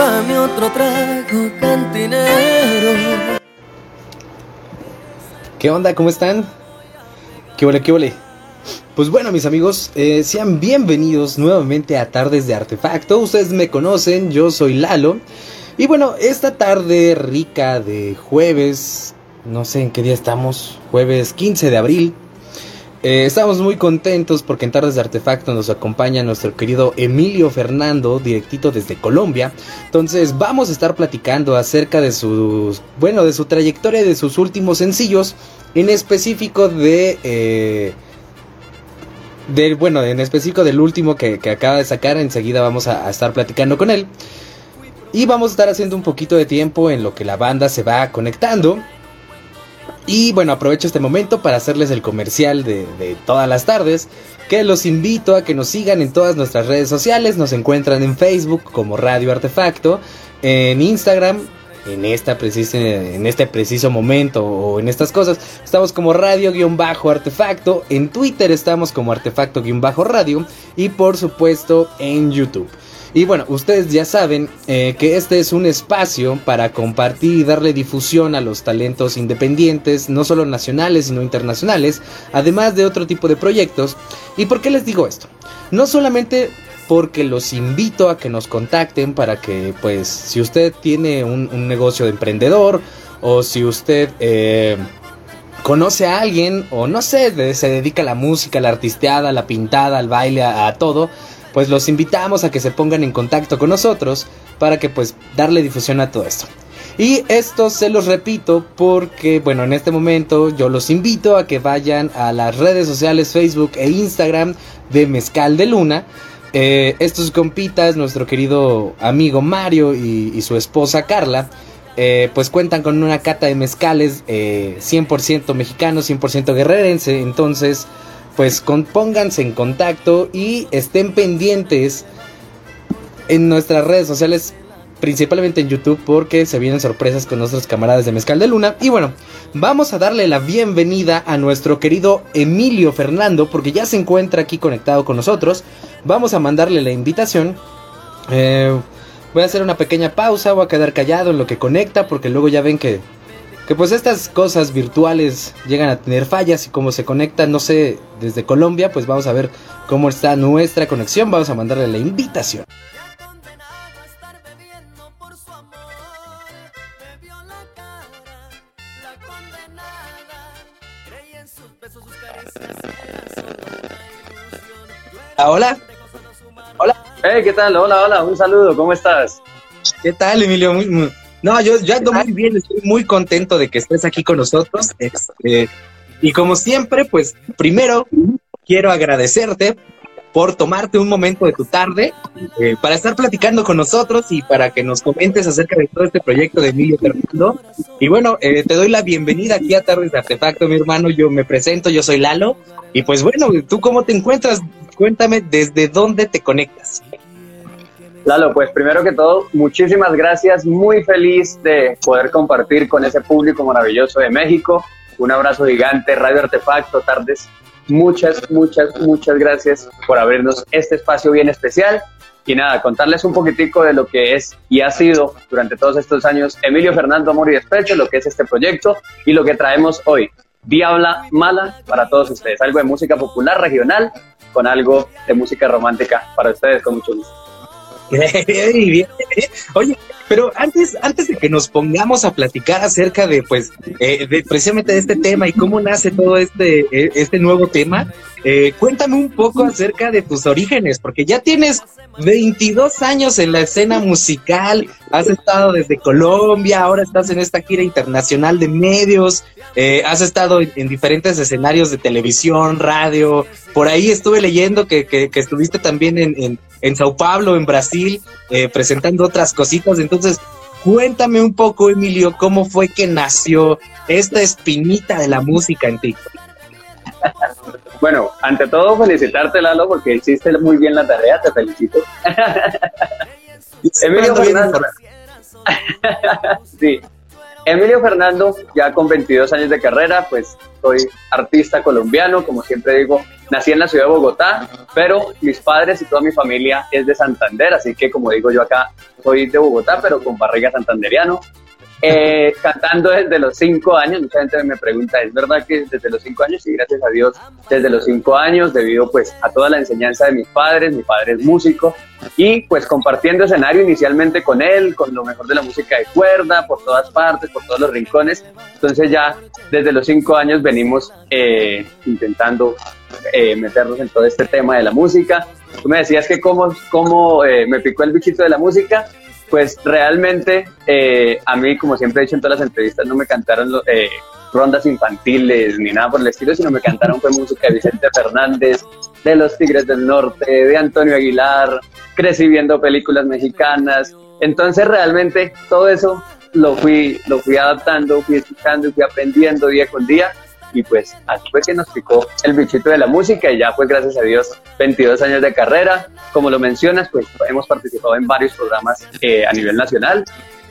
Sírvame otro trago, cantinero. ¿Qué onda? ¿Cómo están? ¿Qué ole, qué ole? Pues bueno, mis amigos, eh, sean bienvenidos nuevamente a Tardes de Artefacto. Ustedes me conocen, yo soy Lalo. Y bueno, esta tarde rica de jueves, no sé en qué día estamos, jueves 15 de abril. Eh, estamos muy contentos porque en Tardes de Artefacto nos acompaña nuestro querido Emilio Fernando, directito desde Colombia. Entonces vamos a estar platicando acerca de sus, bueno, de su trayectoria y de sus últimos sencillos, en específico de... eh, del, bueno, en específico del último que, acaba de sacar, enseguida vamos a estar platicando con él. Y vamos a estar haciendo un poquito de tiempo en lo que la banda se va conectando. Y bueno, aprovecho este momento para hacerles el comercial de, de todas las tardes. Que los invito a que nos sigan en todas nuestras redes sociales. Nos encuentran en Facebook como Radio Artefacto. En Instagram, en, esta en este preciso momento o en estas cosas, estamos como Radio-Artefacto. En Twitter estamos como Artefacto-Radio. Y por supuesto en YouTube. Y bueno, ustedes ya saben eh, que este es un espacio para compartir y darle difusión a los talentos independientes, no solo nacionales, sino internacionales, además de otro tipo de proyectos. ¿Y por qué les digo esto? No solamente porque los invito a que nos contacten para que, pues, si usted tiene un, negocio de emprendedor o si usted... Eh, conoce a alguien o no sé, se dedica a la música, a la artisteada, a la pintada, al baile, a todo, pues los invitamos a que se pongan en contacto con nosotros para que pues darle difusión a todo esto. Y esto se los repito porque, bueno, en este momento yo los invito a que vayan a las redes sociales Facebook e Instagram de Mezcal de Luna. Eh, estos compitas, nuestro querido amigo Mario y, su esposa Carla, eh, pues cuentan con una cata de mezcales eh, 100% mexicano, 100% guerrerense. Entonces, pues pónganse en contacto y estén pendientes en nuestras redes sociales, principalmente en YouTube, porque se vienen sorpresas con nuestros camaradas de Mezcal de Luna. Y bueno, vamos a darle la bienvenida a nuestro querido Emilio Fernando, porque ya se encuentra aquí conectado con nosotros. Vamos a mandarle la invitación. Eh, voy a hacer una pequeña pausa, voy a quedar callado en lo que conecta, porque luego ya ven que, que pues estas cosas virtuales llegan a tener fallas y como se conectan, no sé, desde Colombia, pues vamos a ver cómo está nuestra conexión, vamos a mandarle la invitación. Ah, hola, hola, Hey, ¿qué tal? Hola, hola, un saludo, ¿cómo estás? ¿qué tal Emilio? Muy- muy- No, yo, yo ando muy bien, estoy muy contento de que estés aquí con nosotros. este, y como siempre, pues primero quiero agradecerte por tomarte un momento de tu tarde eh, para estar platicando con nosotros y para que nos comentes acerca de todo este proyecto de Emilio Fernando. Y bueno, eh, te doy la bienvenida aquí a Tardes de Artefacto, mi hermano. Yo me presento, yo soy Lalo. Y pues bueno, ¿tú cómo te encuentras? Cuéntame desde dónde te conectas. Lalo, pues primero que todo, muchísimas gracias, muy feliz de poder compartir con ese público maravilloso de México. Un abrazo gigante, Radio Artefacto, tardes. Muchas, muchas, muchas gracias por abrirnos este espacio bien especial. Y nada, contarles un poquitico de lo que es y ha sido durante todos estos años Emilio Fernando Amor y Despecho, lo que es este proyecto y lo que traemos hoy. Diabla Mala para todos ustedes. Algo de música popular regional con algo de música romántica para ustedes con mucho gusto. Oye, pero antes, antes de que nos pongamos a platicar acerca de, pues, eh, de precisamente de este tema y cómo nace todo este, eh, este nuevo tema, eh, cuéntame un poco acerca de tus orígenes, porque ya tienes 22 años en la escena musical, has estado desde Colombia, ahora estás en esta gira internacional de medios, eh, has estado en, en diferentes escenarios de televisión, radio, por ahí estuve leyendo que, que, que estuviste también en, en, en Sao Paulo, en Brasil, eh, presentando otras cositas. Entonces, cuéntame un poco, Emilio, cómo fue que nació esta espinita de la música en ti. Bueno, ante todo felicitarte Lalo porque hiciste muy bien la tarea, te felicito. Emilio informado. Sí. Emilio Fernando, ya con 22 años de carrera, pues soy artista colombiano, como siempre digo, nací en la ciudad de Bogotá, pero mis padres y toda mi familia es de Santander, así que como digo yo acá, soy de Bogotá, pero con barriga santanderiano. Eh, cantando desde los cinco años, mucha gente me pregunta, ¿es verdad que desde los cinco años? Sí, gracias a Dios, desde los cinco años, debido pues a toda la enseñanza de mis padres, mi padre es músico, y pues compartiendo escenario inicialmente con él, con lo mejor de la música de cuerda, por todas partes, por todos los rincones, entonces ya desde los cinco años venimos eh, intentando eh, meternos en todo este tema de la música. Tú me decías que cómo, cómo me picó el bichito de la música, pues realmente eh, a mí, como siempre he dicho en todas las entrevistas, no me cantaron eh, rondas infantiles ni nada por el estilo, sino me cantaron fue música de Vicente Fernández, de Los Tigres del Norte, de Antonio Aguilar, crecí viendo películas mexicanas. Entonces realmente todo eso lo fui, lo fui adaptando, fui escuchando y fui aprendiendo día con día y pues así fue que nos picó el bichito de la música y ya pues gracias a Dios 22 años de carrera. Como lo mencionas, pues hemos participado en varios programas eh, a nivel nacional.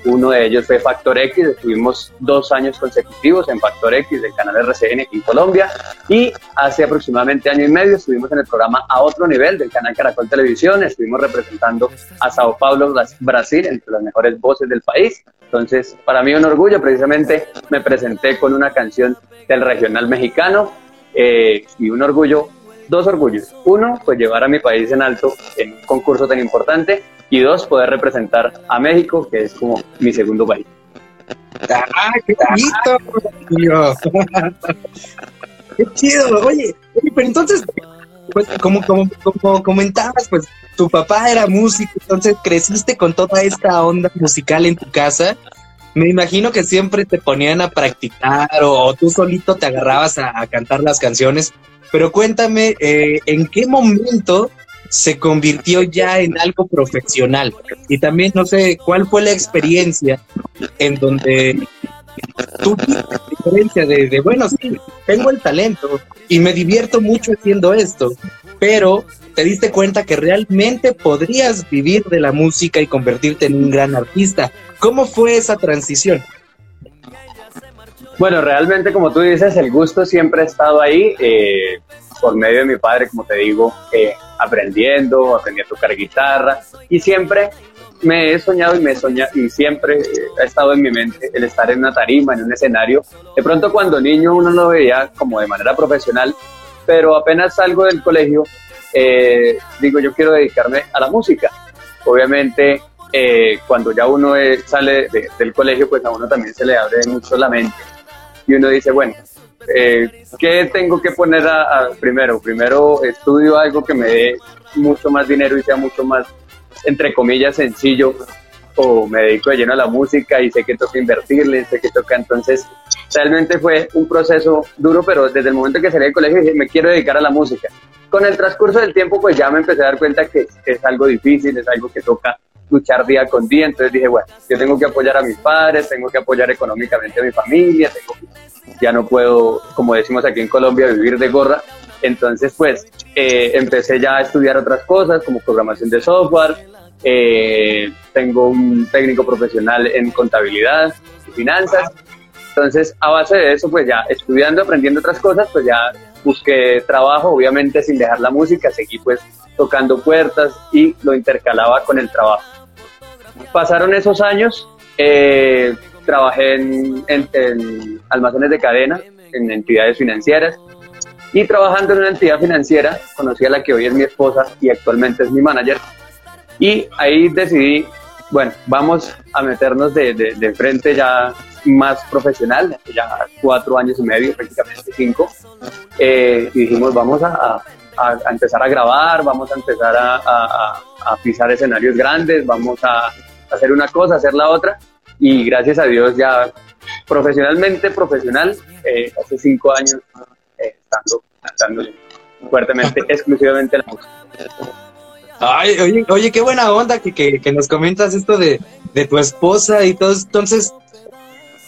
Uno de ellos fue Factor X, estuvimos dos años consecutivos en Factor X del canal RCN en Colombia y hace aproximadamente año y medio estuvimos en el programa A Otro Nivel del canal Caracol Televisión, estuvimos representando a Sao Paulo, Brasil, entre las mejores voces del país. Entonces, para mí un orgullo, precisamente me presenté con una canción del regional mexicano eh, y un orgullo, dos orgullos. Uno, pues llevar a mi país en alto en un concurso tan importante y dos, poder representar a México, que es como mi segundo país. ¡Ah, qué bonito! ¡Qué chido! Oye, pero entonces, pues como, como, como comentabas, pues tu papá era músico, entonces creciste con toda esta onda musical en tu casa me imagino que siempre te ponían a practicar o, tú solito te agarrabas a, cantar las canciones, pero cuéntame, eh, ¿en qué momento se convirtió ya en algo profesional? Y también, no sé, ¿cuál fue la experiencia en donde tú la experiencia de, de, bueno, sí, tengo el talento y me divierto mucho haciendo esto, pero te diste cuenta que realmente podrías vivir de la música y convertirte en un gran artista. ¿Cómo fue esa transición? Bueno, realmente como tú dices, el gusto siempre ha estado ahí, eh, por medio de mi padre, como te digo, eh, aprendiendo, aprendí a tocar guitarra y siempre me he soñado y me he soñado y siempre ha estado en mi mente el estar en una tarima, en un escenario. De pronto cuando niño uno lo veía como de manera profesional, pero apenas salgo del colegio eh, digo, yo quiero dedicarme a la música. Obviamente, eh, cuando ya uno sale del colegio, pues a uno también se le abre mucho la mente. Y uno dice, bueno, eh, ¿qué tengo que poner a, primero? Primero estudio algo que me dé mucho más dinero y sea mucho más, entre comillas, sencillo, o me dedico de lleno a la música y sé que toca invertirle, sé que toca. Entonces, realmente fue un proceso duro, pero desde el momento que salí del colegio dije, me quiero dedicar a la música con el transcurso del tiempo, pues ya me empecé a dar cuenta que es, algo difícil, es algo que toca luchar día con día. Entonces dije, bueno, yo tengo que apoyar a mis padres, tengo que apoyar económicamente a mi familia, ya no puedo, como decimos aquí en Colombia, vivir de gorra. Entonces, pues eh, empecé ya a estudiar otras cosas como programación de software. Eh, tengo un técnico profesional en contabilidad y finanzas. Entonces, a base de eso, pues ya estudiando, aprendiendo otras cosas, pues ya busqué trabajo, obviamente sin dejar la música, seguí pues tocando puertas y lo intercalaba con el trabajo. Pasaron esos años, eh, trabajé en, almacenes de cadena, en entidades financieras, y trabajando en una entidad financiera conocí a la que hoy es mi esposa y actualmente es mi manager, y ahí decidí, bueno, vamos a meternos de, de frente ya más profesional, ya cuatro años y medio, prácticamente cinco, eh, y dijimos, vamos a, empezar a grabar, vamos a empezar a, pisar escenarios grandes, vamos a hacer una cosa, hacer la otra, y gracias a Dios ya profesionalmente, profesional, eh, hace cinco años eh, estando cantando fuertemente, exclusivamente la música. Ay, oye, oye, qué buena onda que, que, que nos comentas esto de, de, tu esposa y todo. Entonces,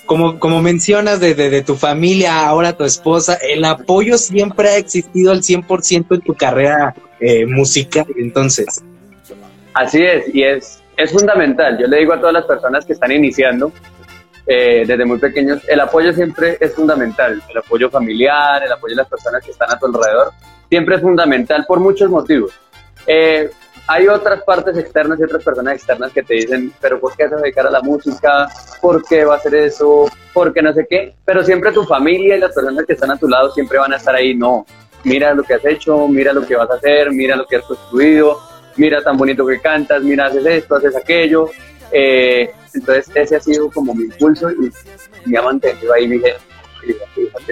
como, como mencionas de, de, tu familia, ahora tu esposa, el apoyo siempre ha existido al 100% en tu carrera eh, musical, entonces. Así es, y es, es fundamental. Yo le digo a todas las personas que están iniciando, eh, desde muy pequeños, el apoyo siempre es fundamental. El apoyo familiar, el apoyo de las personas que están a tu alrededor, siempre es fundamental por muchos motivos. Eh, hay otras partes externas y otras personas externas que te dicen, pero ¿por qué te vas a dedicar a la música? ¿Por qué va a hacer eso? ¿Por qué no sé qué? Pero siempre tu familia y las personas que están a tu lado siempre van a estar ahí, no, mira lo que has hecho, mira lo que vas a hacer, mira lo que has construido, mira tan bonito que cantas, mira, haces esto, haces aquello. Eh, entonces ese ha sido como mi impulso y me ha mantenido ahí, mi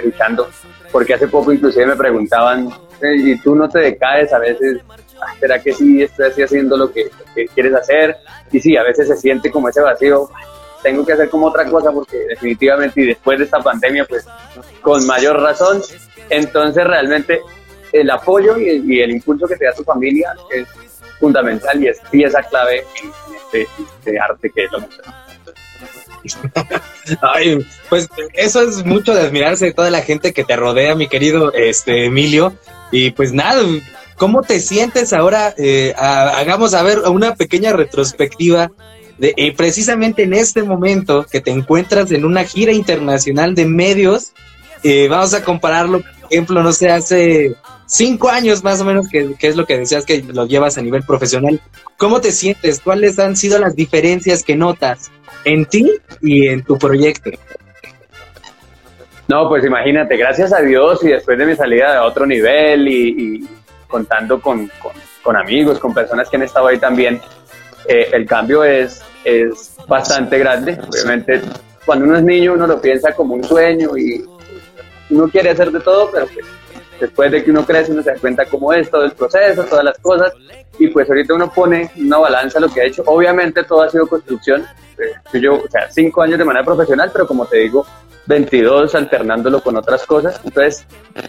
luchando, porque hace poco inclusive me preguntaban, y tú no te decaes a veces, ¿será que sí estoy haciendo lo que, quieres hacer? Y sí, a veces se siente como ese vacío, tengo que hacer como otra cosa porque definitivamente y después de esta pandemia, pues con mayor razón, entonces realmente el apoyo y el, impulso que te da tu familia es fundamental y es pieza clave en, este, este, arte que es lo que Ay, pues eso es mucho de admirarse de toda la gente que te rodea, mi querido este Emilio. Y pues nada, ¿cómo te sientes ahora? Eh, hagamos a ver una pequeña retrospectiva de eh, precisamente en este momento que te encuentras en una gira internacional de medios. Eh, vamos a compararlo, por ejemplo, no sé, hace cinco años más o menos, que, es lo que decías que lo llevas a nivel profesional. ¿Cómo te sientes? ¿Cuáles han sido las diferencias que notas en ti y en tu proyecto? No, pues imagínate, gracias a Dios y después de mi salida a otro nivel y, contando con, con, amigos, con personas que han estado ahí también, eh, el cambio es, es bastante grande. Obviamente, cuando uno es niño uno lo piensa como un sueño y uno quiere hacer de todo, pero pues después de que uno crece uno se da cuenta cómo es todo el proceso, todas las cosas, y pues ahorita uno pone una balanza lo que ha hecho. Obviamente todo ha sido construcción, eh, yo, o sea, cinco años de manera profesional, pero como te digo, 22 alternándolo con otras cosas. Entonces,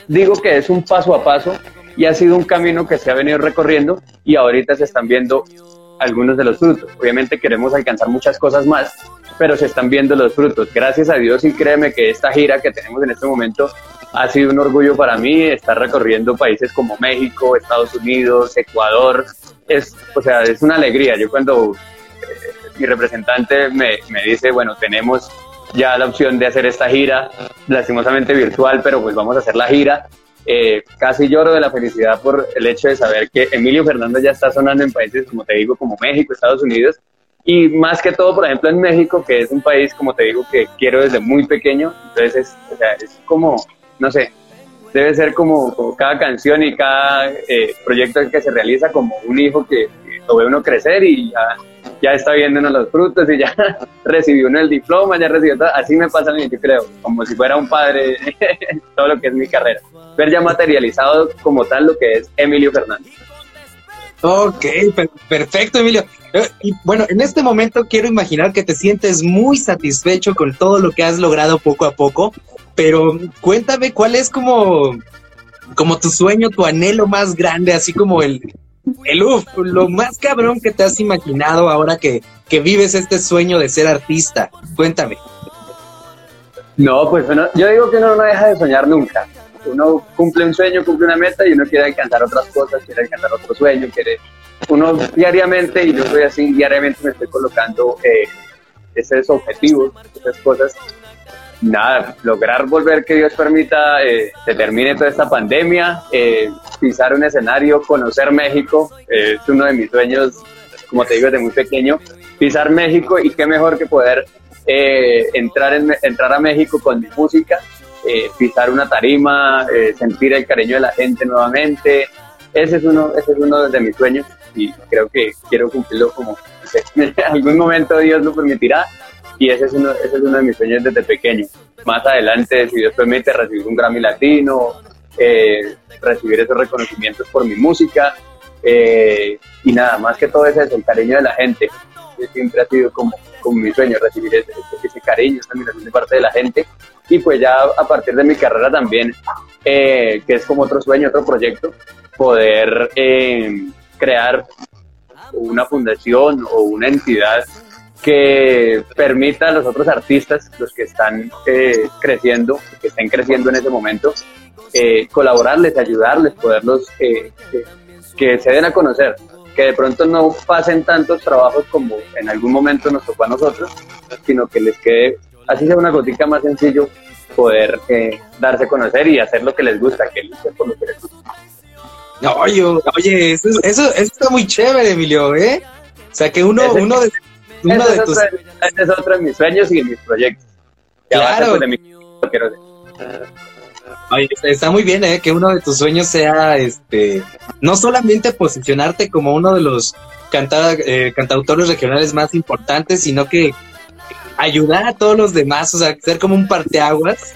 digo que es un paso a paso y ha sido un camino que se ha venido recorriendo y ahorita se están viendo algunos de los frutos. Obviamente queremos alcanzar muchas cosas más, pero se están viendo los frutos. Gracias a Dios y créeme que esta gira que tenemos en este momento ha sido un orgullo para mí estar recorriendo países como México, Estados Unidos, Ecuador. Es, o sea, es una alegría. Yo cuando eh, mi representante me, me dice, bueno, tenemos ya la opción de hacer esta gira, lastimosamente virtual, pero pues vamos a hacer la gira. Eh, casi lloro de la felicidad por el hecho de saber que Emilio Fernández ya está sonando en países, como te digo, como México, Estados Unidos, y más que todo, por ejemplo, en México, que es un país, como te digo, que quiero desde muy pequeño, entonces es, o sea, es como no sé, debe ser como, cada canción y cada eh, proyecto que se realiza como un hijo que, lo ve uno crecer y ya, ya está viendo uno los frutos y ya recibió uno el diploma, ya recibió todo. Así me pasa a mí, yo creo, como si fuera un padre, todo lo que es mi carrera. Ver ya materializado como tal lo que es Emilio Fernández. Ok, perfecto, Emilio. Eh, bueno, en este momento quiero imaginar que te sientes muy satisfecho con todo lo que has logrado poco a poco, pero cuéntame cuál es como, como tu sueño, tu anhelo más grande, así como el, el uf, lo más cabrón que te has imaginado ahora que, que vives este sueño de ser artista. Cuéntame. No, pues bueno, yo digo que uno no deja de soñar nunca uno cumple un sueño, cumple una meta y uno quiere alcanzar otras cosas, quiere alcanzar otro sueño, quiere uno diariamente, y yo soy así, diariamente me estoy colocando eh, esos objetivos, esas cosas. Nada, lograr volver que Dios permita eh, se termine toda esta pandemia, eh, pisar un escenario, conocer México, eh, es uno de mis sueños, como te digo, desde muy pequeño, pisar México y qué mejor que poder entrar, en, entrar a México con mi música eh, pisar una tarima, eh, sentir el cariño de la gente nuevamente. Ese es uno, ese es uno de mis sueños y creo que quiero cumplirlo como en algún momento Dios lo permitirá y ese es uno, ese es uno de mis sueños desde pequeño. Más adelante, si Dios permite, recibir un Grammy Latino, eh, recibir esos reconocimientos por mi música y nada, más que todo ese es el cariño de la gente. Siempre ha sido como, como mi sueño recibir ese, ese cariño, esa admiración de parte de la gente y pues ya a partir de mi carrera también, eh, que es como otro sueño, otro proyecto, poder eh, crear una fundación o una entidad que permita a los otros artistas, los que están eh, creciendo, que estén creciendo en ese momento, colaborarles, ayudarles, poderlos que se den a conocer, que de pronto no pasen tantos trabajos como en algún momento nos tocó a nosotros, sino que les quede así sea una gotica más sencillo, poder eh, darse a conocer y hacer lo que les gusta, que por lo que les gusta. Oye, oye, eso, eso, está muy chévere, Emilio, ¿eh? O sea, que uno, uno uno de tus... Este es otro de mis sueños y mis proyectos. Claro. Oye, está muy bien, ¿eh? Que uno de tus sueños sea, este, no solamente posicionarte como uno de los eh, cantautores regionales más importantes, sino que ayudar a todos los demás, o sea, ser como un parteaguas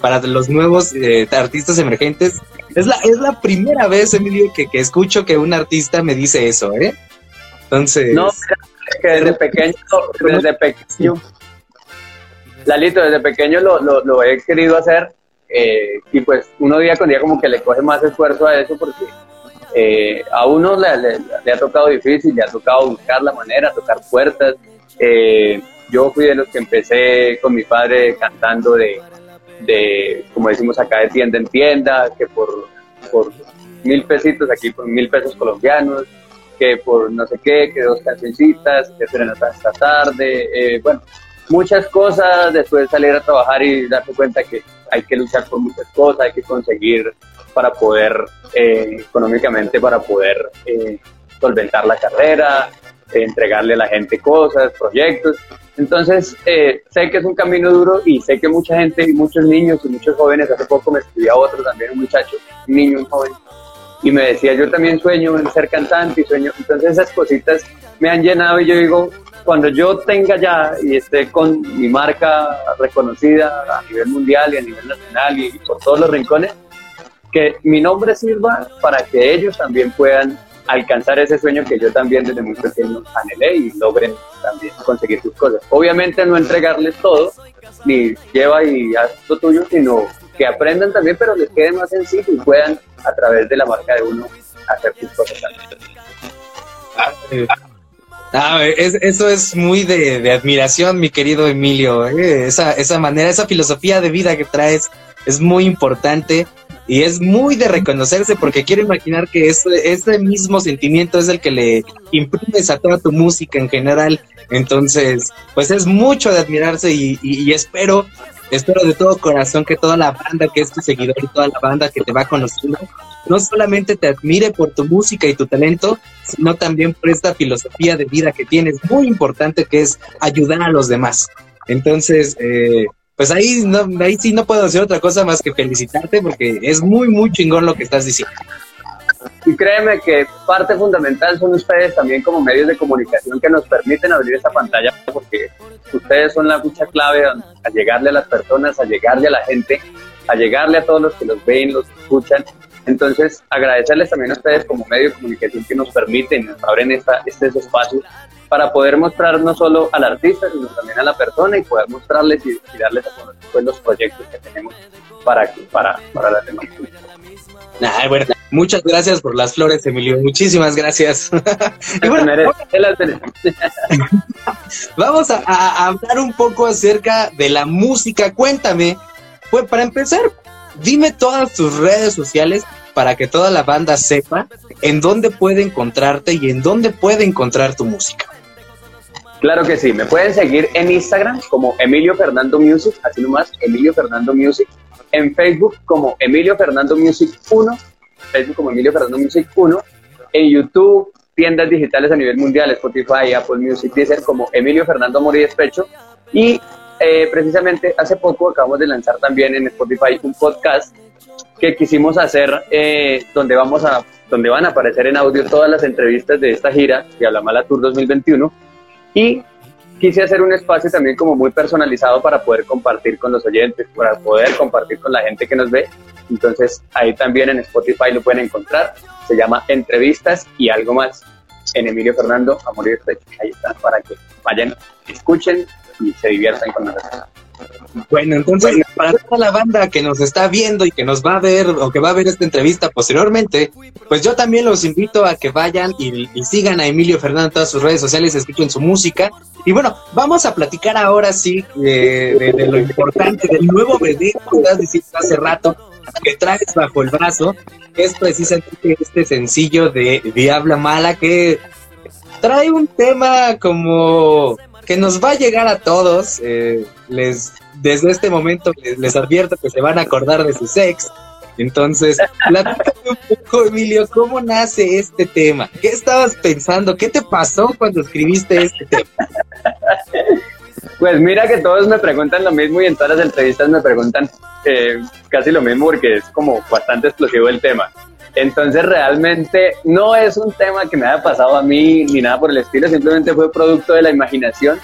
para los nuevos eh, artistas emergentes. Es la, es la primera vez, Emilio, que, que escucho que un artista me dice eso, ¿eh? Entonces... No, que desde pequeño, desde pequeño, Lalito, desde pequeño lo, lo, he querido hacer eh, y pues uno día con día como que le coge más esfuerzo a eso porque eh, a uno le, ha tocado difícil, le ha tocado buscar la manera, tocar puertas. Eh, yo fui de los que empecé con mi padre cantando de, de, como decimos acá, de tienda en tienda, que por, por mil pesitos aquí, por mil pesos colombianos, que por no sé qué, que dos cancioncitas, que serenata esta tarde, bueno, muchas cosas, después salir a trabajar y darse cuenta que hay que luchar por muchas cosas, hay que conseguir para poder, eh, económicamente, para poder eh, solventar la carrera, entregarle a la gente cosas, proyectos. Entonces, eh, sé que es un camino duro y sé que mucha gente y muchos niños y muchos jóvenes, hace poco me escribía otro también, un muchacho, un niño, un joven, y me decía, yo también sueño en ser cantante y sueño. Entonces esas cositas me han llenado y yo digo, cuando yo tenga ya y esté con mi marca reconocida a nivel mundial y a nivel nacional y por todos los rincones, que mi nombre sirva para que ellos también puedan alcanzar ese sueño que yo también desde muy pequeño anhelé y logren también conseguir sus cosas. Obviamente no entregarles todo, ni lleva y haz lo tuyo, sino que aprendan también, pero les quede más sencillo y puedan a través de la marca de uno hacer sus cosas. Ah, Ah, eso es muy de, admiración, mi querido Emilio. ¿eh? Esa, esa manera, esa filosofía de vida que traes es muy importante y es muy de reconocerse porque quiero imaginar que ese, ese mismo sentimiento es el que le imprimes a toda tu música en general. Entonces, pues es mucho de admirarse y, y espero espero de todo corazón que toda la banda que es tu seguidor y toda la banda que te va conociendo no solamente te admire por tu música y tu talento, sino también por esta filosofía de vida que tienes, muy importante, que es ayudar a los demás. Entonces, eh, pues ahí, no, ahí sí no puedo decir otra cosa más que felicitarte porque es muy, muy chingón lo que estás diciendo. Y créeme que parte fundamental son ustedes también como medios de comunicación que nos permiten abrir esta pantalla porque ustedes son la mucha clave a llegarle a las personas, a llegarle a la gente, a llegarle a todos los que los ven, los escuchan. Entonces, agradecerles también a ustedes como medio de comunicación que nos permiten, nos abren esta, estos espacios para poder mostrar no solo al artista, sino también a la persona y poder mostrarles y, darles a conocer pues, los proyectos que tenemos para, para, para las demás. bueno, muchas gracias por las flores, Emilio. Muchísimas gracias. vamos a, a, hablar un poco acerca de la música. Cuéntame, pues para empezar, dime todas tus redes sociales para que toda la banda sepa en dónde puede encontrarte y en dónde puede encontrar tu música. Claro que sí, me pueden seguir en Instagram como Emilio Fernando Music, así nomás, Emilio Fernando Music, en Facebook como Emilio Fernando Music 1, Facebook como Emilio Fernando Music 1, en YouTube, tiendas digitales a nivel mundial, Spotify, Apple Music, Deezer como Emilio Fernando Morí Despecho. Y eh, precisamente hace poco acabamos de lanzar también en Spotify un podcast que quisimos hacer eh, donde vamos a donde van a aparecer en audio todas las entrevistas de esta gira de Habla Mala Tour 2021 y quise hacer un espacio también como muy personalizado para poder compartir con los oyentes, para poder compartir con la gente que nos ve. Entonces ahí también en Spotify lo pueden encontrar. Se llama Entrevistas y algo más en Emilio Fernando Amor y Ahí está para que vayan, escuchen, y se diviertan con nosotros. Bueno, entonces, para toda la banda que nos está viendo y que nos va a ver o que va a ver esta entrevista posteriormente, pues yo también los invito a que vayan y, sigan a Emilio Fernández en todas sus redes sociales, escuchen su música. Y bueno, vamos a platicar ahora sí de, lo importante del nuevo bebé, como estás diciendo hace rato, que traes bajo el brazo, que es precisamente este sencillo de Diabla Mala, que trae un tema como que nos va a llegar a todos. Eh, les, desde este momento les, advierto que se van a acordar de su sex. Entonces, platícame un poco, Emilio, ¿cómo nace este tema? ¿Qué estabas pensando? ¿Qué te pasó cuando escribiste este tema? Pues mira que todos me preguntan lo mismo y en todas las entrevistas me preguntan eh, casi lo mismo porque es como bastante explosivo el tema. Entonces realmente no es un tema que me haya pasado a mí ni nada por el estilo, simplemente fue producto de la imaginación,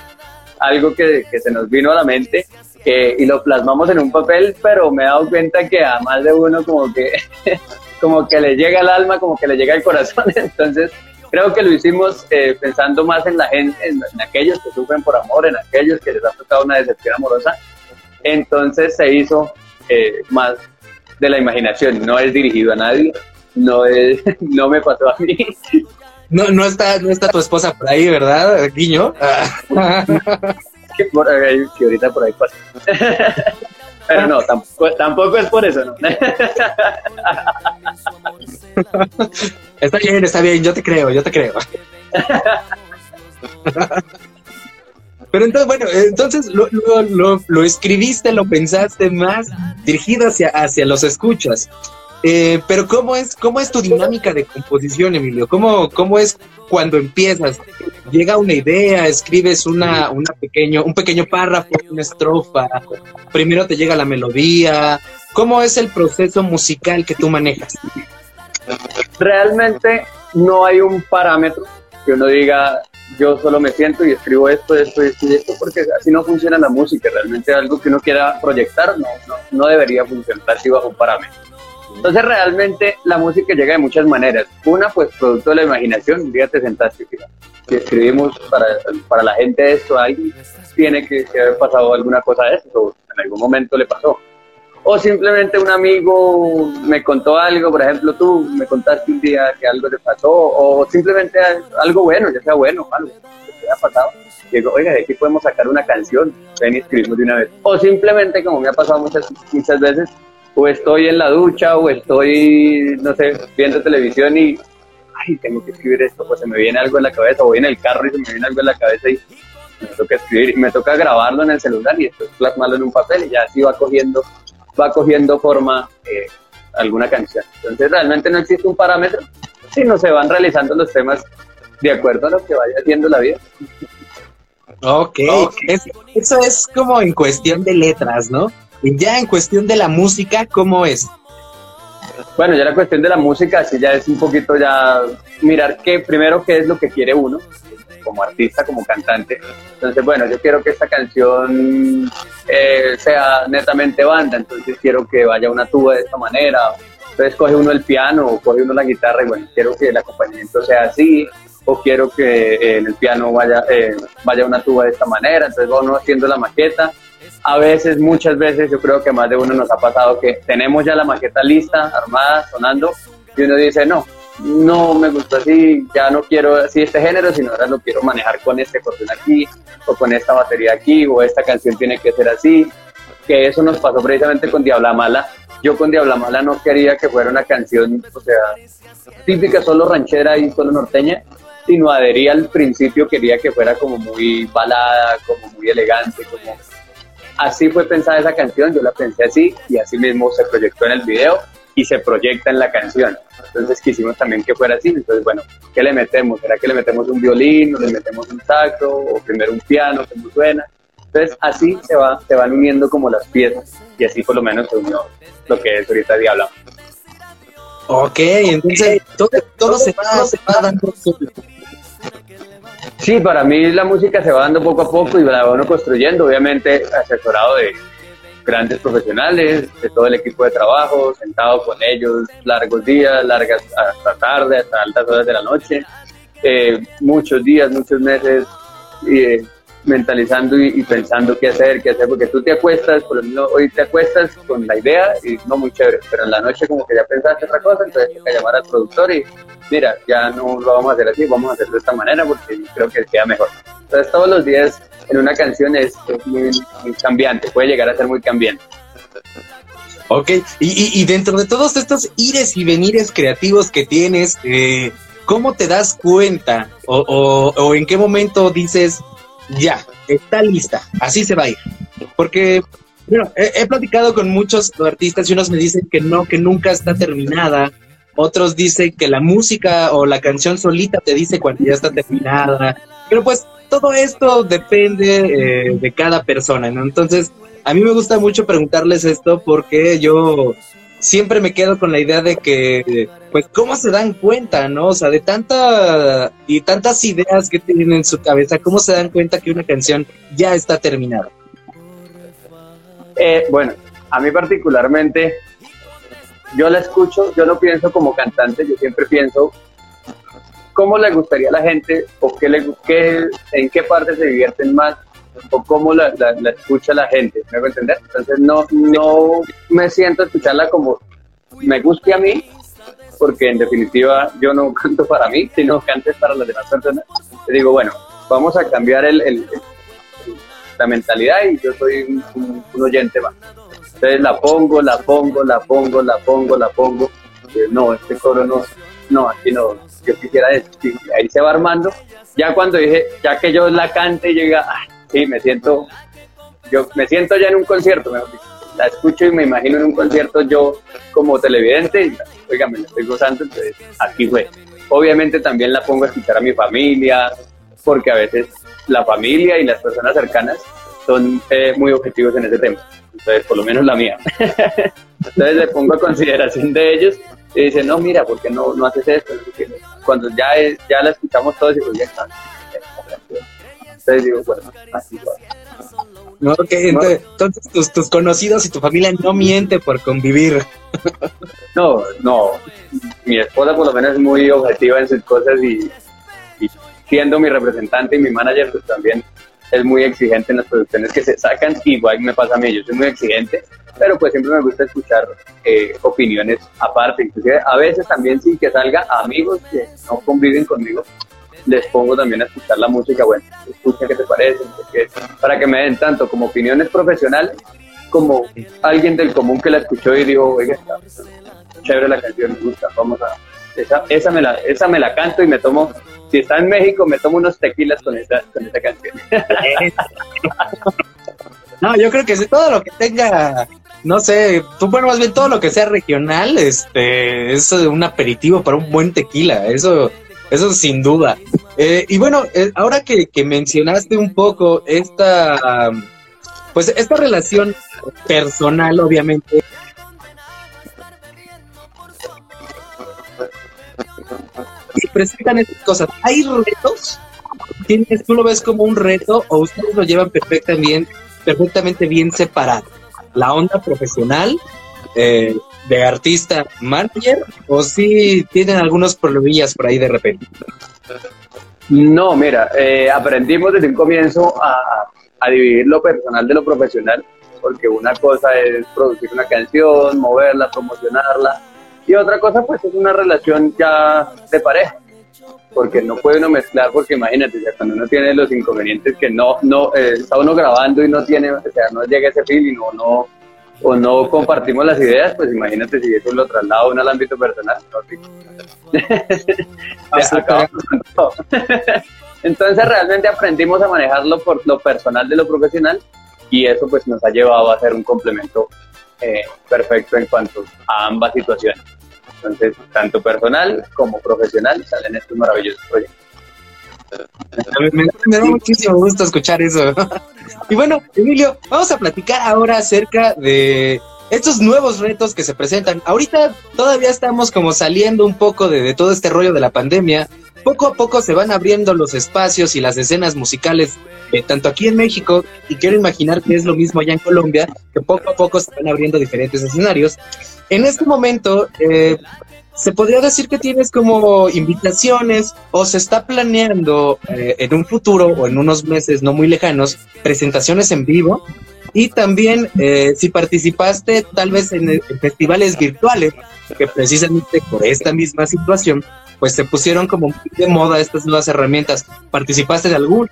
algo que, que se nos vino a la mente eh, y lo plasmamos en un papel, pero me he dado cuenta que a más de uno como que, como que le llega el alma, como que le llega el corazón, entonces creo que lo hicimos eh, pensando más en la gente, en, aquellos que sufren por amor, en aquellos que les ha tocado una decepción amorosa, entonces se hizo eh, más de la imaginación, no es dirigido a nadie, no es, no me pasó a mí. No, no está, no está tu esposa por ahí, ¿verdad, Guiño? que por ahí, que ahorita por ahí pasa. Pero no, tampoco, tampoco es por eso, ¿no? Está bien, está bien, yo te creo, yo te creo. Pero entonces, bueno, entonces lo, lo, lo, escribiste, lo pensaste más dirigido hacia, hacia los escuchas. Eh, pero ¿cómo es, ¿cómo es tu dinámica de composición, Emilio? ¿Cómo, cómo es cuando empiezas? Llega una idea, escribes una, una pequeño, un pequeño párrafo, una estrofa, primero te llega la melodía. ¿Cómo es el proceso musical que tú manejas? Realmente no hay un parámetro que uno diga, yo solo me siento y escribo esto, esto, esto y esto, porque así no funciona la música. Realmente algo que uno quiera proyectar no, no, no debería funcionar así bajo un parámetro. Entonces realmente la música llega de muchas maneras. Una, pues producto de la imaginación, un día te sentaste, si escribimos para, para la gente esto, ahí tiene que, haber pasado alguna cosa de esto, en algún momento le pasó. O simplemente un amigo me contó algo, por ejemplo, tú me contaste un día que algo te pasó, o simplemente algo bueno, ya sea bueno, algo que te haya pasado. Digo, oiga, de aquí podemos sacar una canción, ven y escribimos de una vez. O simplemente, como me ha pasado muchas, muchas veces, o estoy en la ducha o estoy, no sé, viendo televisión y, ay, tengo que escribir esto, pues se me viene algo en la cabeza, o voy en el carro y se me viene algo en la cabeza y me toca escribir, y me toca grabarlo en el celular y después plasmarlo en un papel y ya así va cogiendo, va cogiendo forma eh, alguna canción. Entonces realmente no existe un parámetro, sino se van realizando los temas de acuerdo a lo que vaya haciendo la vida. Ok, eso es como en cuestión de letras, ¿no? Ya en cuestión de la música, ¿cómo es? Bueno, ya la cuestión de la música, sí, ya es un poquito ya mirar qué, primero qué es lo que quiere uno, como artista, como cantante. Entonces, bueno, yo quiero que esta canción eh, sea netamente banda, entonces quiero que vaya una tuba de esta manera. Entonces coge uno el piano o coge uno la guitarra y bueno, quiero que el acompañamiento sea así, o quiero que en el piano vaya, eh, vaya una tuba de esta manera. Entonces va uno haciendo la maqueta a veces, muchas veces, yo creo que más de uno nos ha pasado que tenemos ya la maqueta lista, armada, sonando, y uno dice, no, no me gusta así, ya no quiero así este género, sino ahora lo quiero manejar con este acordeón aquí, o con esta batería aquí, o esta canción tiene que ser así, que eso nos pasó precisamente con Diabla Mala. Yo con Diabla Mala no quería que fuera una canción, o sea, típica solo ranchera y solo norteña, sino adhería al principio, quería que fuera como muy balada, como muy elegante, como Así fue pensada esa canción, yo la pensé así y así mismo se proyectó en el video y se proyecta en la canción. Entonces quisimos también que fuera así. Entonces, bueno, ¿qué le metemos? ¿Será que le metemos un violín o le metemos un saxo o primero un piano, como suena? Entonces así se, va, se van uniendo como las piezas y así por lo menos se unió lo que es ahorita Diablo. Ok, entonces todo, todo, se, va, se va dando Sí, para mí la música se va dando poco a poco y la va uno construyendo, obviamente asesorado de grandes profesionales, de todo el equipo de trabajo, sentado con ellos largos días, largas hasta tarde, hasta altas horas de la noche, eh, muchos días, muchos meses, eh, mentalizando y, pensando qué hacer, qué hacer, porque tú te acuestas, por lo menos hoy te acuestas con la idea y no muy chévere, pero en la noche como que ya pensaste otra cosa, entonces hay que llamar al productor y mira, ya no lo vamos a hacer así, vamos a hacerlo de esta manera porque creo que queda mejor. Entonces todos los días en una canción es, muy, cambiante, puede llegar a ser muy cambiante. Ok, y, y, dentro de todos estos ires y venires creativos que tienes, eh, ¿cómo te das cuenta o, o, o en qué momento dices, ya, está lista, así se va a ir. Porque bueno, he, platicado con muchos artistas y unos me dicen que no, que nunca está terminada. Otros dicen que la música o la canción solita te dice cuando ya está terminada. Pero pues todo esto depende eh, de cada persona, ¿no? Entonces, a mí me gusta mucho preguntarles esto porque yo siempre me quedo con la idea de que, pues, ¿cómo se dan cuenta, no? O sea, de tanta y tantas ideas que tienen en su cabeza, ¿cómo se dan cuenta que una canción ya está terminada? Eh, bueno, a mí particularmente, yo la escucho, yo no pienso como cantante, yo siempre pienso cómo le gustaría a la gente o qué le, qué, en qué parte se divierten más o cómo la, la, escucha la gente, ¿me hago entender? Entonces no, no me siento escucharla como me guste a mí, porque en definitiva yo no canto para mí, sino cantes para las demás personas. Te digo, bueno, vamos a cambiar el, la mentalidad y yo soy un, oyente más. Entonces la pongo, la pongo, la pongo, la pongo, la pongo. No, este coro no, no, aquí no, yo quisiera decir, ahí se va armando. Ya cuando dije, ya que yo la cante y llega, sí, me siento, yo me siento ya en un concierto, la escucho y me imagino en un concierto yo como televidente, y, oiga, me la estoy gozando, entonces aquí fue. Obviamente también la pongo a escuchar a mi familia, porque a veces la familia y las personas cercanas son eh, muy objetivos en ese tema. Entonces, por lo menos la mía. Entonces le pongo a consideración de ellos y dicen, no, mira, ¿por qué no, no haces esto? Cuando ya, ya la escuchamos todos, digo, ya está. Entonces digo, bueno, así va. entonces, tus, tus, conocidos y tu familia no miente por convivir. No, no. Mi esposa por lo menos es muy objetiva en sus cosas y, siendo mi representante y mi manager, pues también es muy exigente en las producciones que se sacan. Igual me pasa a mí, yo soy muy exigente, pero pues siempre me gusta escuchar eh, opiniones aparte, inclusive a veces también sin que salga amigos que no conviven conmigo, les pongo también a escuchar la música, bueno, escucha qué te parece, para que me den tanto como opiniones profesionales como alguien del común que la escuchó y dijo, oiga, está chévere la canción, me gusta, vamos a... Esa, esa, me la, esa me la canto y me tomo, si está en México, me tomo unos tequilas con esa, con esa canción. no, yo creo que todo lo que tenga no sé, tú bueno, más bien todo lo que sea regional, este, es un aperitivo para un buen tequila, eso eso sin duda. Eh, y bueno, eh, ahora que, mencionaste un poco esta, pues esta relación personal, obviamente. Y presentan estas cosas. ¿Hay retos? ¿Tienes, ¿Tú lo ves como un reto o ustedes lo llevan perfectamente, perfectamente bien separado? La onda profesional eh, de artista manager o si tienen algunos problemillas por ahí de repente? No, mira, eh, aprendimos desde un comienzo a, a, dividir lo personal de lo profesional, porque una cosa es producir una canción, moverla, promocionarla, y otra cosa pues es una relación ya de pareja, porque no puede uno mezclar, porque imagínate, cuando uno tiene los inconvenientes que no, no, eh, está uno grabando y no tiene, o sea, no llega ese feeling o no o no compartimos las ideas, pues imagínate si eso lo traslado uno al ámbito personal. Entonces realmente aprendimos a manejarlo por lo personal de lo profesional y eso pues nos ha llevado a ser un complemento eh, perfecto en cuanto a ambas situaciones. Entonces, tanto personal como profesional salen estos maravillosos proyectos. Me, da muchísimo gusto escuchar eso. y bueno, Emilio, vamos a platicar ahora acerca de estos nuevos retos que se presentan. Ahorita todavía estamos como saliendo un poco de, todo este rollo de la pandemia. Poco a poco se van abriendo los espacios y las escenas musicales, eh, tanto aquí en México, y quiero imaginar que es lo mismo allá en Colombia, que poco a poco se van abriendo diferentes escenarios. En este momento, eh, se podría decir que tienes como invitaciones o se está planeando eh, en un futuro o en unos meses no muy lejanos presentaciones en vivo y también eh, si participaste tal vez en, festivales virtuales que precisamente por esta misma situación pues se pusieron como de moda estas nuevas herramientas. ¿Participaste de alguno?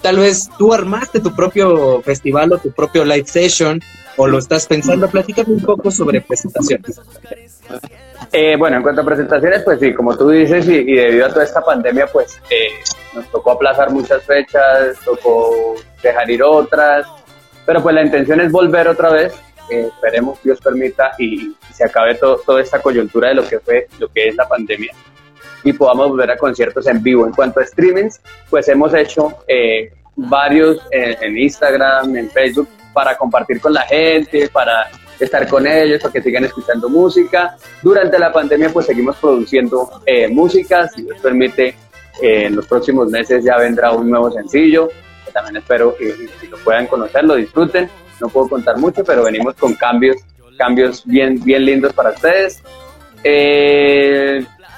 Tal vez tú armaste tu propio festival o tu propio live session o lo estás pensando. Platícame un poco sobre presentaciones. Eh, bueno, en cuanto a presentaciones, pues sí, como tú dices, y, debido a toda esta pandemia, pues eh, nos tocó aplazar muchas fechas, tocó dejar ir otras, Pero pues la intención es volver otra vez, eh, esperemos Dios permita y se acabe toda esta coyuntura de lo que fue, lo que es la pandemia y podamos volver a conciertos en vivo. En cuanto a streamings, pues hemos hecho eh, varios en, Instagram, en Facebook, para compartir con la gente, para estar con ellos, para que sigan escuchando música. Durante la pandemia, pues seguimos produciendo eh, música, si Dios permite, eh, en los próximos meses ya vendrá un nuevo sencillo, que también espero que, lo puedan conocer, lo disfruten. No puedo contar mucho, pero venimos con cambios, cambios bien, bien lindos para ustedes.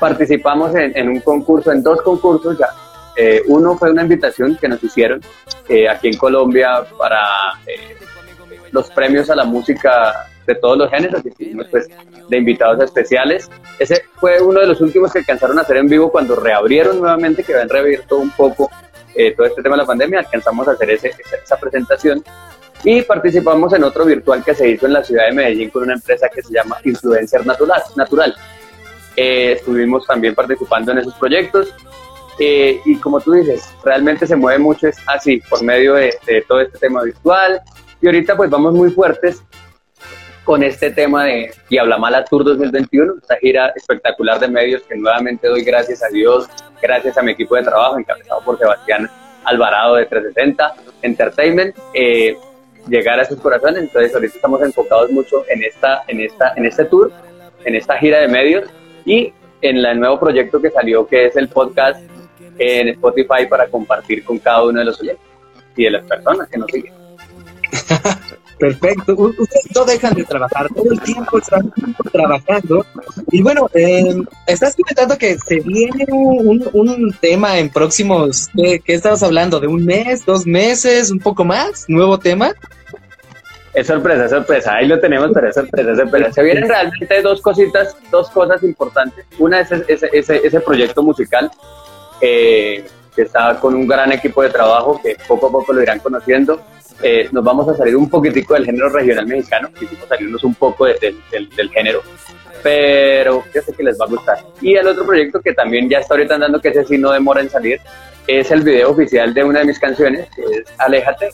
participamos en, en un concurso, en dos concursos ya, eh, uno fue una invitación que nos hicieron eh, aquí en Colombia para eh, los premios a la música de todos los géneros, y pues, de invitados especiales. Ese fue uno de los últimos que alcanzaron a hacer en vivo cuando reabrieron nuevamente, que habían reabierto un poco todo este tema de la pandemia, alcanzamos a hacer ese, esa, presentación y participamos en otro virtual que se hizo en la ciudad de Medellín con una empresa que se llama Influencer Natural. Natural. estuvimos también participando en esos proyectos eh, y como tú dices, realmente se mueve mucho es así, por medio de, todo este tema virtual. Y ahorita pues vamos muy fuertes con este tema de Y Habla Mala Tour 2021, esta gira espectacular de medios que nuevamente doy gracias a Dios, gracias a mi equipo de trabajo encabezado por Sebastián Alvarado de 360 Entertainment, eh, llegar a sus corazones. Entonces ahorita estamos enfocados mucho en, esta, en, esta, en este tour, en esta gira de medios y en el nuevo proyecto que salió que es el podcast en Spotify para compartir con cada uno de los oyentes y de las personas que nos siguen. Perfecto. Ustedes no dejan de trabajar, todo el tiempo están trabajando. Y bueno, eh, estás comentando que se viene un, tema en próximos, ¿qué, ¿qué estabas hablando? ¿De un mes, dos meses, un poco más? ¿Nuevo tema? Es sorpresa, es sorpresa. Ahí lo tenemos, pero es sorpresa, es sorpresa. Se vienen realmente dos cositas, dos cosas importantes. Una es ese, ese, ese proyecto musical eh, que está con un gran equipo de trabajo que poco a poco lo irán conociendo. Eh, nos vamos a salir un poquitico del género regional mexicano, quisimos salirnos un poco del, del, género, pero yo sé que les va a gustar. Y el otro proyecto que también ya está ahorita andando, que ese sí no demora en salir, es el video oficial de una de mis canciones, que es Aléjate,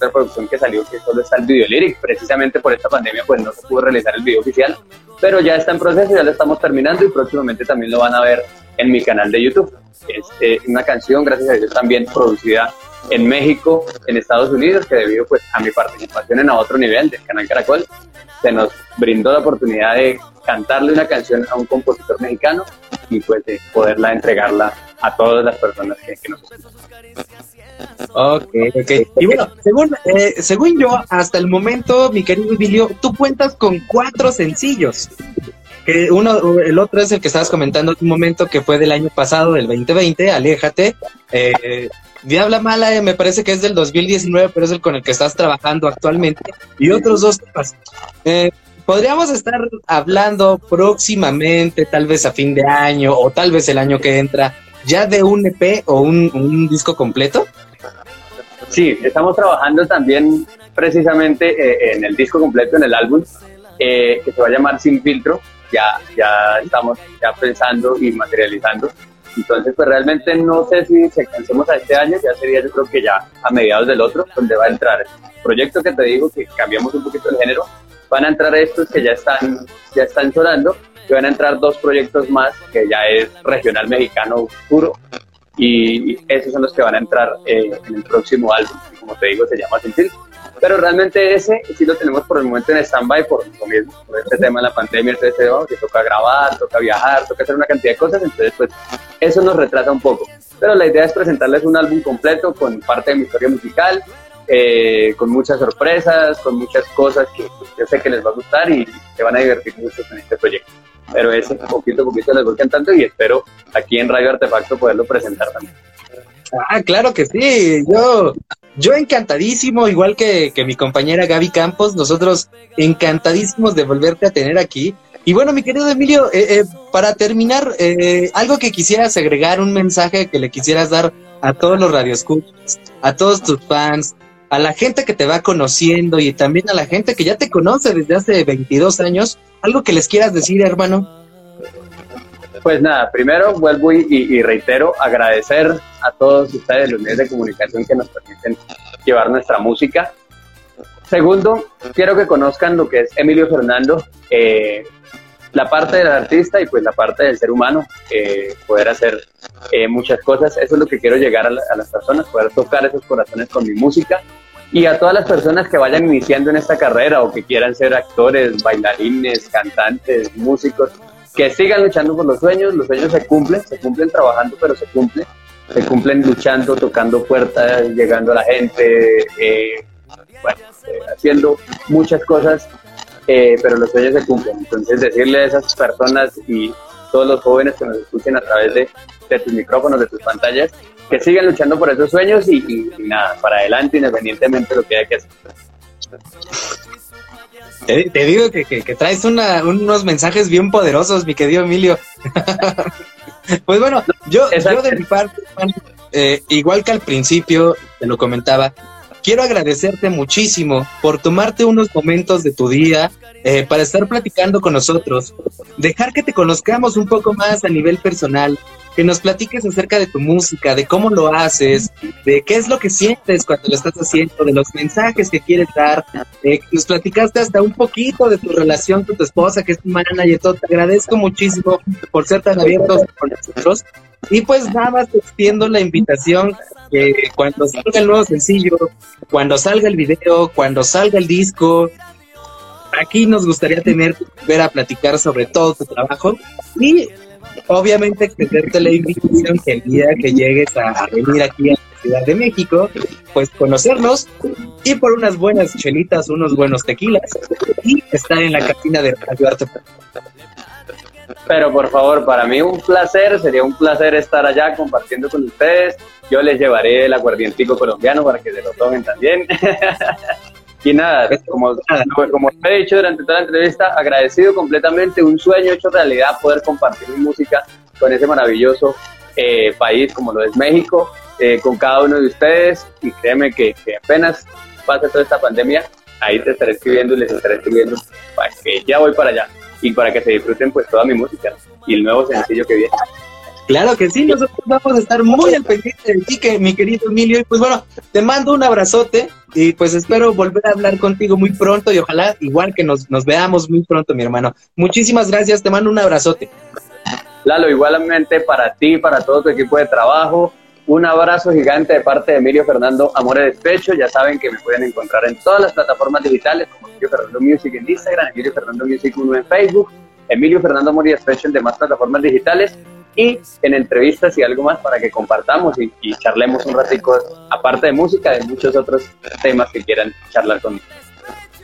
una producción que salió que solo está el video lyric, precisamente por esta pandemia pues no se pudo realizar el video oficial, pero ya está en proceso, ya lo estamos terminando y próximamente también lo van a ver en mi canal de YouTube. Es eh, una canción, gracias a Dios, también producida en México, en Estados Unidos, que debido pues a mi participación en a otro nivel del canal Caracol, se nos brindó la oportunidad de cantarle una canción a un compositor mexicano y pues de poderla entregarla a todas las personas que, nos escuchan. Ok, ok. Y bueno, según, eh, según yo, hasta el momento, mi querido Emilio, tú cuentas con cuatro sencillos que uno, el otro es el que estabas comentando un momento que fue del año pasado, del 2020, Aléjate. Eh, Diabla Mala eh, me parece que es del 2019, pero es el con el que estás trabajando actualmente. Y otros dos temas. Eh, podríamos estar hablando próximamente, tal vez a fin de año o tal vez el año que entra, ya de un EP o un, disco completo. Sí, estamos trabajando también precisamente eh, en el disco completo, en el álbum, que se va a llamar Sin Filtro ya, ya estamos ya pensando y materializando. Entonces, pues realmente no sé si se cansemos a este año, ya sería yo creo que ya a mediados del otro, donde va a entrar. El proyecto que te digo, que cambiamos un poquito el género, van a entrar estos que ya están, ya están sonando, y van a entrar dos proyectos más, que ya es regional mexicano puro, y esos son los que van a entrar eh, en el próximo álbum, como te digo, se llama Sentir pero realmente ese sí lo tenemos por el momento en stand-by por lo mismo, por este tema de la pandemia, este tema que toca grabar, toca viajar, toca hacer una cantidad de cosas, entonces pues eso nos retrasa un poco. Pero la idea es presentarles un álbum completo con parte de mi historia musical, eh, con muchas sorpresas, con muchas cosas que yo sé que les va a gustar y se van a divertir mucho con este proyecto. Pero ese poquito a poquito les voy cantando y espero aquí en Radio Artefacto poderlo presentar también. Ah, claro que sí. Yo yo encantadísimo, igual que, mi compañera Gaby Campos, nosotros encantadísimos de volverte a tener aquí. Y bueno, mi querido Emilio, eh, eh, para terminar, eh, algo que quisieras agregar, un mensaje que le quisieras dar a todos los radioescuchas, a todos tus fans, a la gente que te va conociendo y también a la gente que ya te conoce desde hace 22 años, algo que les quieras decir, hermano. Pues nada, primero vuelvo y, reitero agradecer a todos ustedes, los medios de comunicación que nos permiten llevar nuestra música. Segundo, quiero que conozcan lo que es Emilio Fernando, eh, la parte del artista y pues la parte del ser humano, eh, poder hacer eh, muchas cosas. Eso es lo que quiero llegar a, a, las personas, poder tocar esos corazones con mi música. Y a todas las personas que vayan iniciando en esta carrera o que quieran ser actores, bailarines, cantantes, músicos, que sigan luchando por los sueños. Los sueños se cumplen, se cumplen trabajando, pero se cumplen. Se cumplen luchando, tocando puertas, llegando a la gente, eh, bueno, eh, haciendo muchas cosas, eh, pero los sueños se cumplen. Entonces, decirle a esas personas y todos los jóvenes que nos escuchen a través de, de tus micrófonos, de tus pantallas, que sigan luchando por esos sueños y, nada, para adelante, independientemente de lo que haya que hacer. Te, te digo que, que, que traes una, unos mensajes bien poderosos, mi querido Emilio. pues bueno, yo, yo de mi parte, eh, igual que al principio te lo comentaba, quiero agradecerte muchísimo por tomarte unos momentos de tu día eh, para estar platicando con nosotros, dejar que te conozcamos un poco más a nivel personal, que nos platiques acerca de tu música, de cómo lo haces, de qué es lo que sientes cuando lo estás haciendo, de los mensajes que quieres dar. Eh, nos platicaste hasta un poquito de tu relación con tu esposa, que es tu manager, todo. Te agradezco muchísimo por ser tan abiertos con nosotros. Y pues nada más te extiendo la invitación que cuando salga el nuevo sencillo, cuando salga el video, cuando salga el disco, aquí nos gustaría tener, ver a platicar sobre todo tu trabajo y obviamente extenderte la invitación que el día que llegues a venir aquí a la Ciudad de México, pues conocernos y por unas buenas chelitas, unos buenos tequilas y estar en la cantina de Radio Arte. Pero por favor, para mí un placer, sería un placer estar allá compartiendo con ustedes. Yo les llevaré el aguardientico colombiano para que se lo tomen también. Y nada, como, como he dicho durante toda la entrevista, agradecido completamente, un sueño hecho realidad poder compartir mi música con ese maravilloso eh, país como lo es México, eh, con cada uno de ustedes. Y créeme que, que, apenas pase toda esta pandemia, ahí te estaré escribiendo y les estaré escribiendo para que ya voy para allá y para que se disfruten pues toda mi música y el nuevo sencillo que viene. Claro que sí, nosotros vamos a estar muy al pendiente de ti, que, mi querido Emilio. Y pues bueno, te mando un abrazote y pues espero volver a hablar contigo muy pronto y ojalá igual que nos, nos veamos muy pronto, mi hermano. Muchísimas gracias, te mando un abrazote. Lalo, igualmente para ti, para todo tu equipo de trabajo. Un abrazo gigante de parte de Emilio Fernando Amore Despecho. Ya saben que me pueden encontrar en todas las plataformas digitales, como Emilio Fernando Music en Instagram, Emilio Fernando Music 1 en Facebook, Emilio Fernando Amore Despecho en demás plataformas digitales y en entrevistas y algo más para que compartamos y, y, charlemos un ratico, aparte de música, de muchos otros temas que quieran charlar conmigo.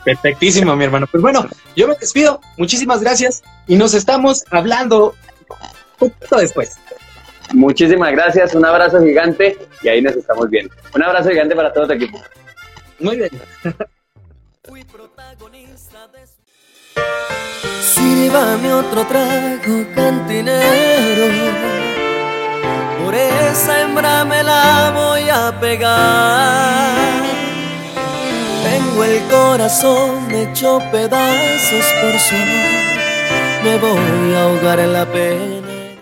Perfectísimo, mi hermano. Pues bueno, yo me despido. Muchísimas gracias y nos estamos hablando un poquito después. Muchísimas gracias, un abrazo gigante y ahí nos estamos viendo. Un abrazo gigante para todo tu equipo. Muy bien. Fui protagonista de Sírvame otro trago cantinero. Por esa hembra me la voy a pegar. Tengo el corazón hecho pedazos por su. Me voy a ahogar en la pena